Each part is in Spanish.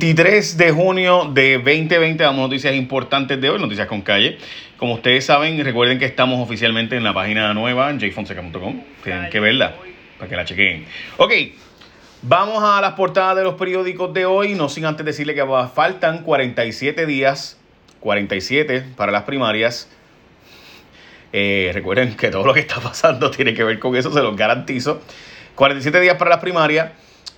23 de junio de 2020 damos noticias importantes de hoy, noticias con calle. Como ustedes saben, recuerden que estamos oficialmente en la página nueva, jfonseca.com. Tienen que verla para que la chequen. Ok, vamos a las portadas de los periódicos de hoy, no sin antes decirle que faltan 47 días, 47 para las primarias. Eh, recuerden que todo lo que está pasando tiene que ver con eso, se los garantizo. 47 días para las primarias.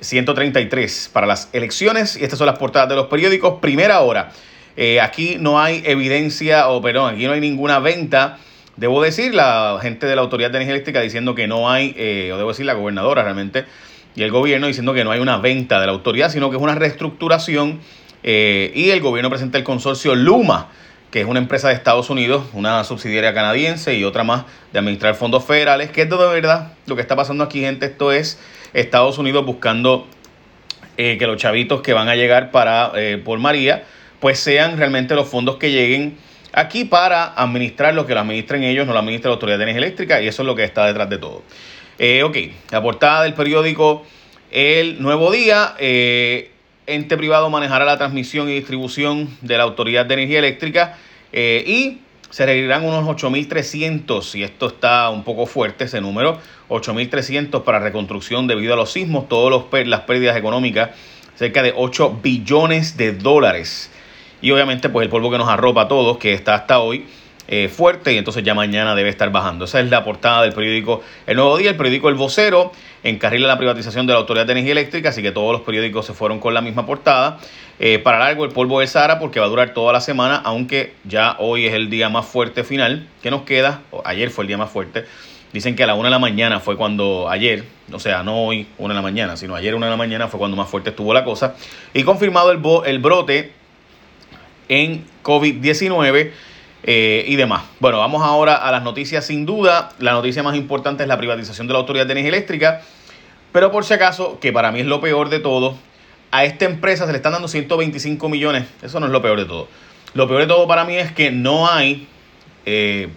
133 para las elecciones. Y estas son las portadas de los periódicos. Primera hora. Eh, aquí no hay evidencia, o perdón, aquí no hay ninguna venta. Debo decir, la gente de la Autoridad de Energía Eléctrica diciendo que no hay, eh, o debo decir, la gobernadora realmente, y el gobierno diciendo que no hay una venta de la autoridad, sino que es una reestructuración. Eh, y el gobierno presenta el consorcio Luma, que es una empresa de Estados Unidos, una subsidiaria canadiense y otra más de administrar fondos federales, que es de verdad lo que está pasando aquí, gente. Esto es Estados Unidos buscando eh, que los chavitos que van a llegar para eh, por María, pues sean realmente los fondos que lleguen aquí para administrar lo que lo administren ellos, no lo administra la Autoridad de Energía Eléctrica, y eso es lo que está detrás de todo. Eh, ok, la portada del periódico El Nuevo Día. Ente privado manejará la transmisión y distribución de la Autoridad de Energía Eléctrica y se requerirán unos 8.300, y esto está un poco fuerte ese número, 8.300 para reconstrucción debido a los sismos, todas las pérdidas económicas, cerca de 8 billones de dólares. Y obviamente pues el polvo que nos arropa a todos, que está hasta hoy, eh, fuerte y entonces ya mañana debe estar bajando. Esa es la portada del periódico El Nuevo Día, el periódico El Vocero, encarrila la privatización de la Autoridad de Energía Eléctrica, así que todos los periódicos se fueron con la misma portada. Eh, para largo el polvo del Sahara porque va a durar toda la semana, aunque ya hoy es el día más fuerte final que nos queda, ayer fue el día más fuerte. Dicen que a la una de la mañana fue cuando ayer, o sea, no hoy una de la mañana, sino ayer una de la mañana fue cuando más fuerte estuvo la cosa. Y confirmado el, el brote en COVID-19 eh, y demás. Bueno, vamos ahora a las noticias sin duda. La noticia más importante es la privatización de la Autoridad de Energía Eléctrica. Pero por si acaso, que para mí es lo peor de todo, a esta empresa se le están dando 125 millones. Eso no es lo peor de todo. Lo peor de todo para mí es que no hay, eh,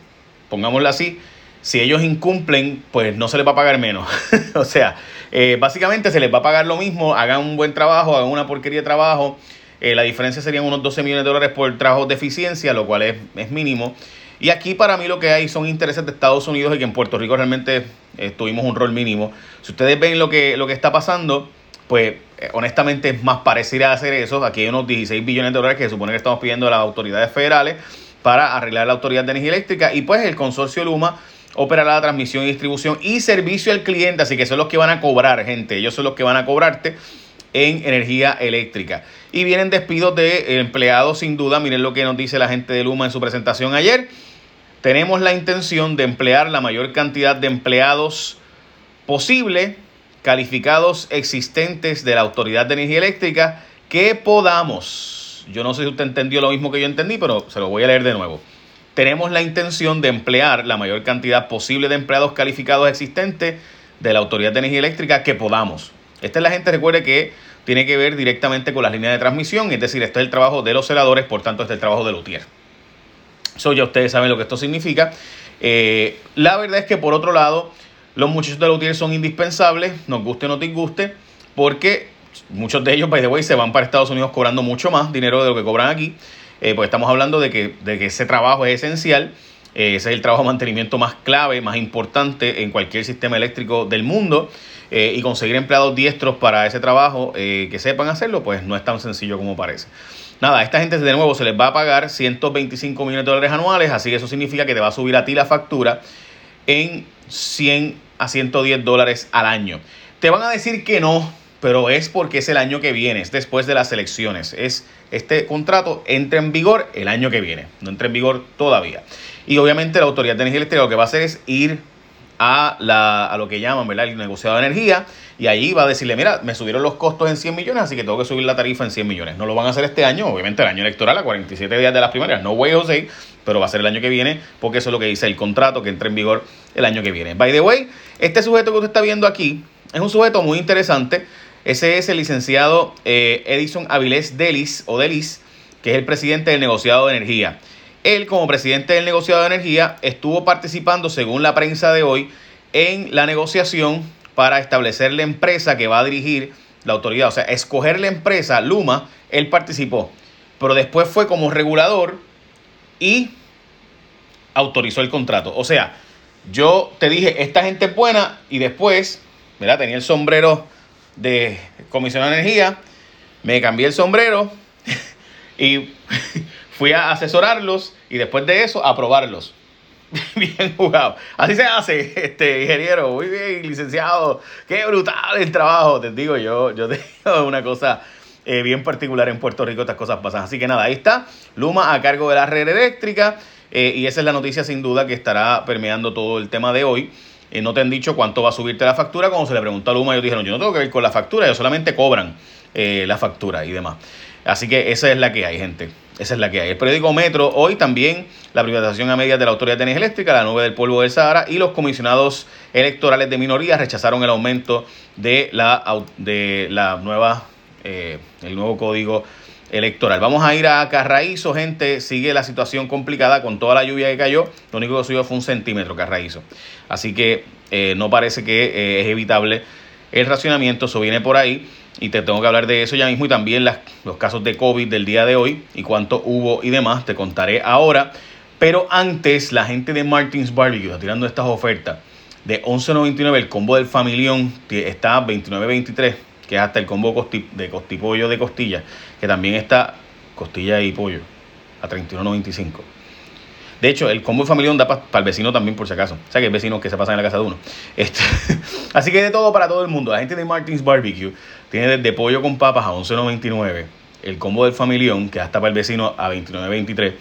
pongámoslo así, si ellos incumplen, pues no se les va a pagar menos. o sea, eh, básicamente se les va a pagar lo mismo, hagan un buen trabajo, hagan una porquería de trabajo eh, la diferencia serían unos 12 millones de dólares por trabajo de eficiencia, lo cual es, mínimo. Y aquí para mí lo que hay son intereses de Estados Unidos y que en Puerto Rico realmente eh, tuvimos un rol mínimo. Si ustedes ven lo que, lo que está pasando, pues eh, honestamente es más parecido a hacer eso. Aquí hay unos 16 billones de dólares que se supone que estamos pidiendo a las autoridades federales para arreglar la Autoridad de Energía Eléctrica. Y pues el consorcio Luma operará la transmisión y distribución y servicio al cliente. Así que son los que van a cobrar, gente. Ellos son los que van a cobrarte en energía eléctrica. Y vienen despidos de empleados sin duda. Miren lo que nos dice la gente de Luma en su presentación ayer. Tenemos la intención de emplear la mayor cantidad de empleados posible, calificados existentes de la Autoridad de Energía Eléctrica, que podamos. Yo no sé si usted entendió lo mismo que yo entendí, pero se lo voy a leer de nuevo. Tenemos la intención de emplear la mayor cantidad posible de empleados calificados existentes de la Autoridad de Energía Eléctrica que podamos. Esta es la gente, recuerde que tiene que ver directamente con las líneas de transmisión, es decir, esto es el trabajo de los celadores, por tanto, este es el trabajo de Lutier. Eso ya ustedes saben lo que esto significa. Eh, la verdad es que, por otro lado, los muchachos de Lutier son indispensables, nos guste o no te guste, porque muchos de ellos, by the way, se van para Estados Unidos cobrando mucho más dinero de lo que cobran aquí. Eh, pues estamos hablando de que, de que ese trabajo es esencial. Eh, ese es el trabajo de mantenimiento más clave, más importante en cualquier sistema eléctrico del mundo. Eh, y conseguir empleados diestros para ese trabajo eh, que sepan hacerlo, pues no es tan sencillo como parece. Nada, a esta gente de nuevo se les va a pagar 125 millones de dólares anuales, así que eso significa que te va a subir a ti la factura en 100 a 110 dólares al año. Te van a decir que no, pero es porque es el año que viene, es después de las elecciones. Es este contrato entra en vigor el año que viene, no entra en vigor todavía. Y obviamente la Autoridad de Energía Eléctrica lo que va a hacer es ir a, la, a lo que llaman ¿verdad? el negociado de energía y ahí va a decirle, mira, me subieron los costos en 100 millones, así que tengo que subir la tarifa en 100 millones. No lo van a hacer este año, obviamente el año electoral, a 47 días de las primarias, no way José, pero va a ser el año que viene, porque eso es lo que dice el contrato que entra en vigor el año que viene. By the way, este sujeto que usted está viendo aquí es un sujeto muy interesante. Ese es el licenciado eh, Edison Avilés Delis, o Delis, que es el presidente del negociado de energía. Él, como presidente del negociado de energía, estuvo participando, según la prensa de hoy, en la negociación para establecer la empresa que va a dirigir la autoridad, o sea, escoger la empresa, Luma, él participó. Pero después fue como regulador y autorizó el contrato. O sea, yo te dije, esta gente es buena y después, ¿verdad? Tenía el sombrero de comisionado de energía, me cambié el sombrero y fui a asesorarlos y después de eso aprobarlos. bien jugado. Así se hace, este ingeniero, muy bien, licenciado. Qué brutal el trabajo. Te digo, yo, yo tengo una cosa eh, bien particular en Puerto Rico, estas cosas pasan. Así que nada, ahí está. Luma a cargo de la red eléctrica. Eh, y esa es la noticia sin duda que estará permeando todo el tema de hoy. Eh, no te han dicho cuánto va a subirte la factura. Cuando se le preguntó a Luma, ellos dijeron, yo no tengo que ver con la factura, ellos solamente cobran la factura y demás. Así que esa es la que hay, gente. Esa es la que hay. El periódico Metro, hoy también la privatización a medias de la Autoridad de Energía Eléctrica, la nube del polvo del Sahara y los comisionados electorales de minorías rechazaron el aumento de la, de la nueva, eh, el nuevo código electoral. Vamos a ir a Carraízo, gente. Sigue la situación complicada con toda la lluvia que cayó. Lo único que subió fue un centímetro, Carraízo. Así que eh, no parece que eh, es evitable el racionamiento. Eso viene por ahí y te tengo que hablar de eso ya mismo y también los casos de COVID del día de hoy y cuánto hubo y demás, te contaré ahora. Pero antes, la gente de Martins Barbecue está tirando estas ofertas de 11.99, el combo del familión está 29.23, que es hasta el combo de costipollo de costilla, que también está costilla y pollo a 31.95. De hecho, el combo familiar da para el vecino también, por si acaso. O sea, que hay vecinos que se pasan en la casa de uno. Este, así que de todo para todo el mundo. La gente de Martins Barbecue tiene desde pollo con papas a 11.99. El combo del familión, que hasta para el vecino, a 29.23.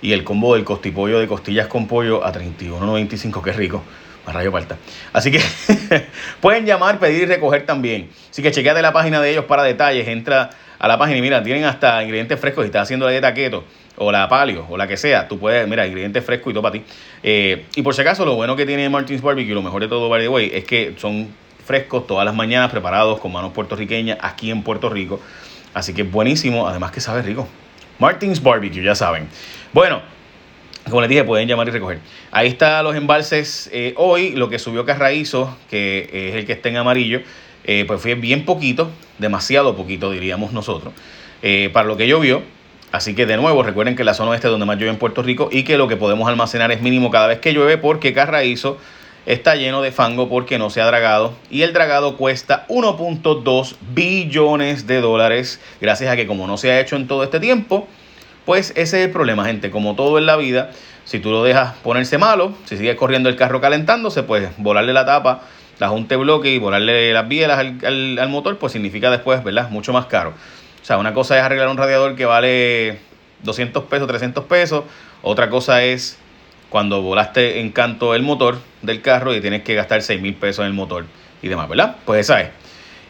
Y el combo del costipollo de costillas con pollo a 31.95. Qué rico. A rayo falta. Así que pueden llamar, pedir y recoger también. Así que chequeate la página de ellos para detalles. Entra a la página y mira, tienen hasta ingredientes frescos. Si estás haciendo la dieta keto o la palio o la que sea, tú puedes, mira, ingredientes frescos y todo para ti. Eh, y por si acaso, lo bueno que tiene Martins Barbecue, lo mejor de todo, by the way, es que son frescos todas las mañanas, preparados con manos puertorriqueñas aquí en Puerto Rico. Así que buenísimo, además que sabe rico. Martins Barbecue, ya saben. Bueno, como les dije, pueden llamar y recoger. Ahí está los embalses eh, hoy, lo que subió Carraízo, que es el que está en amarillo, eh, pues fue bien poquito, demasiado poquito diríamos nosotros, para lo que llovió. Así que de nuevo, recuerden que la zona oeste es donde más llueve en Puerto Rico y que lo que podemos almacenar es mínimo cada vez que llueve porque Carraízo está lleno de fango porque no se ha dragado y el dragado cuesta 1.2 billones de dólares gracias a que como no se ha hecho en todo este tiempo, pues ese es el problema, gente, como todo en la vida, si tú lo dejas ponerse malo, si sigue corriendo el carro calentándose, pues volarle la tapa, la junta de bloque y volarle las bielas al, al motor, pues significa después, ¿verdad? Mucho más caro. O sea, una cosa es arreglar un radiador que vale 200 pesos, 300 pesos. Otra cosa es cuando volaste en canto el motor del carro y tienes que gastar 6 mil pesos en el motor y demás, ¿verdad? Pues esa es.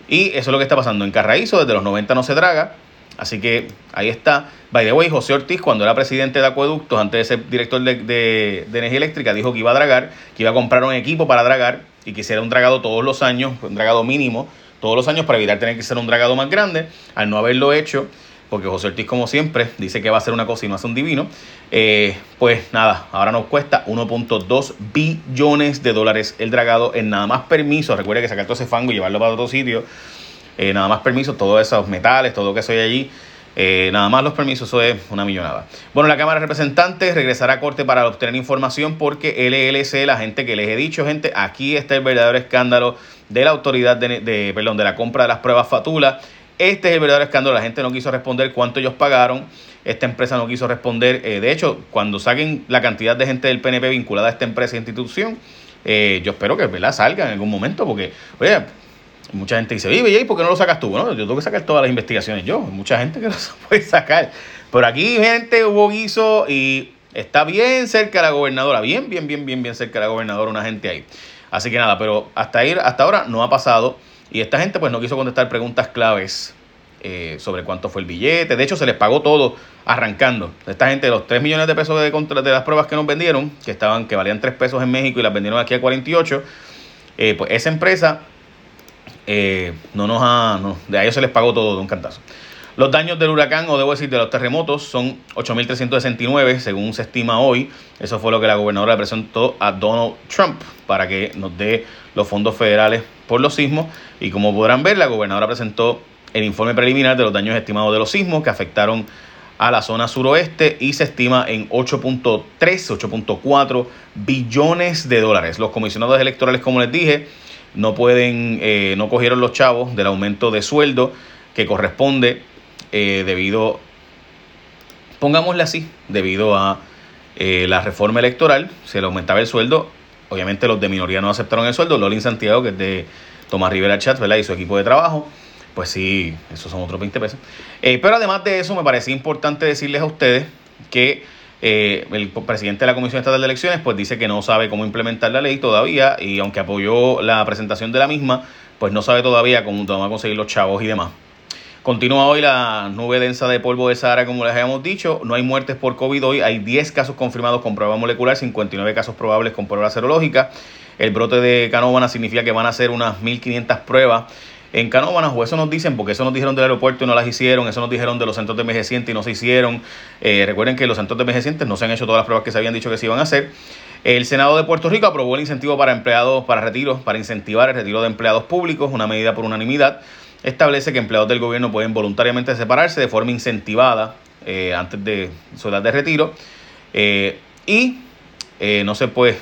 Y eso es lo que está pasando en Carraízo, desde los 90 no se draga. Así que ahí está. By the way, José Ortiz, cuando era presidente de Acueductos, antes de ser director de, energía eléctrica, dijo que iba a dragar, que iba a comprar un equipo para dragar y que hiciera un dragado todos los años, un dragado mínimo todos los años para evitar tener que ser un dragado más grande. Al no haberlo hecho, porque José Ortiz, como siempre, dice que va a hacer una cosa y no hace un divino, eh, pues nada, ahora nos cuesta 1.2 billones de dólares el dragado en nada más permiso. Recuerde que sacar todo ese fango y llevarlo para otro sitio, eh, nada más permiso, todos esos metales, todo lo que soy allí. Eh, nada más los permisos, eso es una millonada. Bueno, la Cámara de Representantes regresará a corte para obtener información porque LLC, la gente que les he dicho, gente, aquí está el verdadero escándalo de la autoridad de, perdón, de la compra de las pruebas Fatula. Este es el verdadero escándalo. La gente no quiso responder cuánto ellos pagaron. Esta empresa no quiso responder. Eh, de hecho, cuando saquen la cantidad de gente del PNP vinculada a esta empresa e institución, yo espero que ¿verdad? salga en algún momento, porque, oye, mucha gente dice, vive ¿y por qué no lo sacas tú? Bueno, yo tengo que sacar todas las investigaciones yo. Mucha gente que lo puede sacar. Pero aquí, gente, hubo guiso y está bien cerca de la gobernadora. Bien, bien, bien, bien, bien cerca de la gobernadora, una gente ahí. Así que nada, pero hasta, ir, hasta ahora no ha pasado. Y esta gente pues no quiso contestar preguntas claves eh, sobre cuánto fue el billete. De hecho, se les pagó todo arrancando. Esta gente, los 3 millones de pesos de, de las pruebas que nos vendieron, que estaban, que valían 3 pesos en México y las vendieron aquí a 48, eh, pues esa empresa eh, no nos ha. No, de a ellos se les pagó todo de un cantazo. Los daños del huracán, o debo decir de los terremotos, son 8.369, según se estima hoy. Eso fue lo que la gobernadora presentó a Donald Trump para que nos dé los fondos federales por los sismos. Y como podrán ver, la gobernadora presentó el informe preliminar de los daños estimados de los sismos que afectaron a la zona suroeste y se estima en 8.3, 8.4 billones de dólares. Los comisionados electorales, como les dije, no pueden, eh, no cogieron los chavos del aumento de sueldo que corresponde eh, debido, pongámosle así, debido a eh, la reforma electoral, se le aumentaba el sueldo. Obviamente los de minoría no aceptaron el sueldo. Lolin Santiago, que es de Tomás Rivera Chat, ¿verdad? Y su equipo de trabajo. Pues sí, esos son otros 20 pesos. Eh, pero además de eso, me parecía importante decirles a ustedes que el presidente de la Comisión Estatal de Elecciones pues dice que no sabe cómo implementar la ley todavía y aunque apoyó la presentación de la misma, pues no sabe todavía cómo va a conseguir los chavos y demás. Continúa hoy la nube densa de polvo de Sahara, como les habíamos dicho. No hay muertes por COVID hoy. Hay 10 casos confirmados con prueba molecular, 59 casos probables con prueba serológica. El brote de Canóvana significa que van a hacer unas 1.500 pruebas en Canóvanas, o eso nos dicen, porque eso nos dijeron del aeropuerto y no las hicieron, eso nos dijeron de los centros de envejecientes y no se hicieron. Eh, recuerden que los centros de envejecientes no se han hecho todas las pruebas que se habían dicho que se iban a hacer. El Senado de Puerto Rico aprobó el incentivo para empleados, para retiros, para incentivar el retiro de empleados públicos, una medida por unanimidad establece que empleados del gobierno pueden voluntariamente separarse de forma incentivada eh, antes de su edad de retiro. Eh, y no se puede,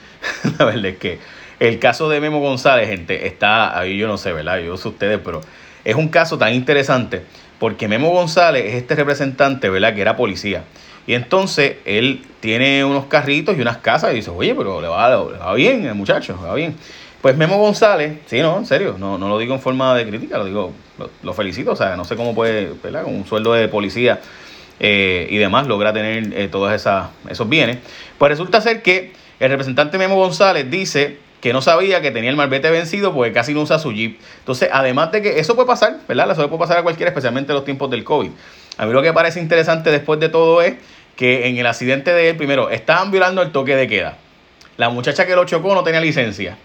la verdad es que el caso de Memo González, gente, está ahí, yo no sé, ¿verdad? Yo sé ustedes, pero es un caso tan interesante porque Memo González es este representante, ¿verdad? Que era policía. Y entonces él tiene unos carritos y unas casas y dice, oye, pero le va, le va bien el muchacho, va bien. Pues Memo González, sí, no, en serio, no, no lo digo en forma de crítica, lo digo, lo, felicito, o sea, no sé cómo puede, ¿verdad? Con un sueldo de policía eh, y demás, logra tener eh, todos esos bienes. Pues resulta ser que el representante Memo González dice que no sabía que tenía el marbete vencido porque casi no usa su Jeep. Entonces, además de que eso puede pasar, ¿verdad? Eso puede pasar a cualquiera, especialmente en los tiempos del COVID. A mí lo que parece interesante después de todo es que en el accidente de él, primero, estaban violando el toque de queda. La muchacha que lo chocó no tenía licencia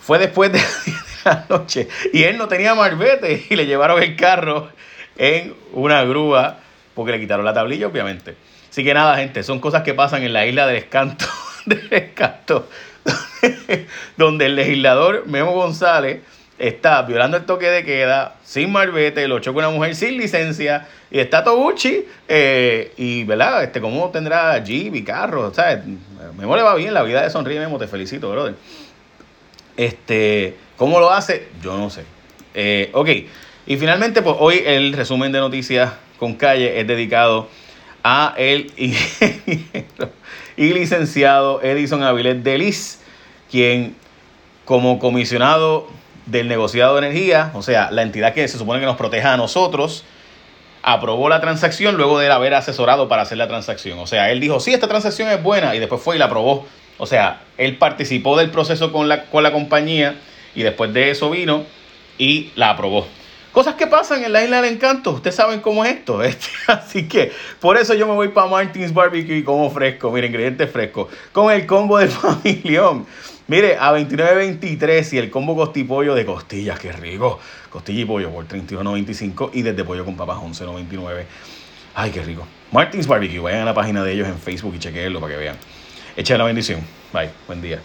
fue después de la noche y él no tenía marbete y le llevaron el carro en una grúa porque le quitaron la tablilla, obviamente. Así que nada, gente, son cosas que pasan en la isla del escanto, del escanto, donde el legislador Memo González está violando el toque de queda, sin marbete, lo choca una mujer sin licencia, y está Toguchi, eh, y ¿verdad? Este, ¿cómo tendrá Jeep y carro? ¿Sabes? Memo le va bien, la vida de sonríe Memo, te felicito, brother. Este, ¿Cómo lo hace? Yo no sé. Eh, ok, y finalmente, pues hoy el resumen de noticias con calle es dedicado a el ingeniero y licenciado Edison Avilés Delis, quien como comisionado del negociado de energía, o sea, la entidad que se supone que nos proteja a nosotros, aprobó la transacción luego de haber asesorado para hacer la transacción. O sea, él dijo, sí, esta transacción es buena y después fue y la aprobó o sea, él participó del proceso con la, con la compañía y después de eso vino y la aprobó. Cosas que pasan en la isla del encanto. Ustedes saben cómo es esto. Este, así que por eso yo me voy para Martins Barbecue y como fresco. Mire, ingredientes frescos. Con el combo del familión. Mire, a 29.23 y el combo costipollo de costillas. Qué rico. Costilla y pollo por 31.95 y desde pollo con papas 11.99. Ay, qué rico. Martins Barbecue. Vayan a la página de ellos en Facebook y chequenlo para que vean. Echa la bendición. Bye. Buen día.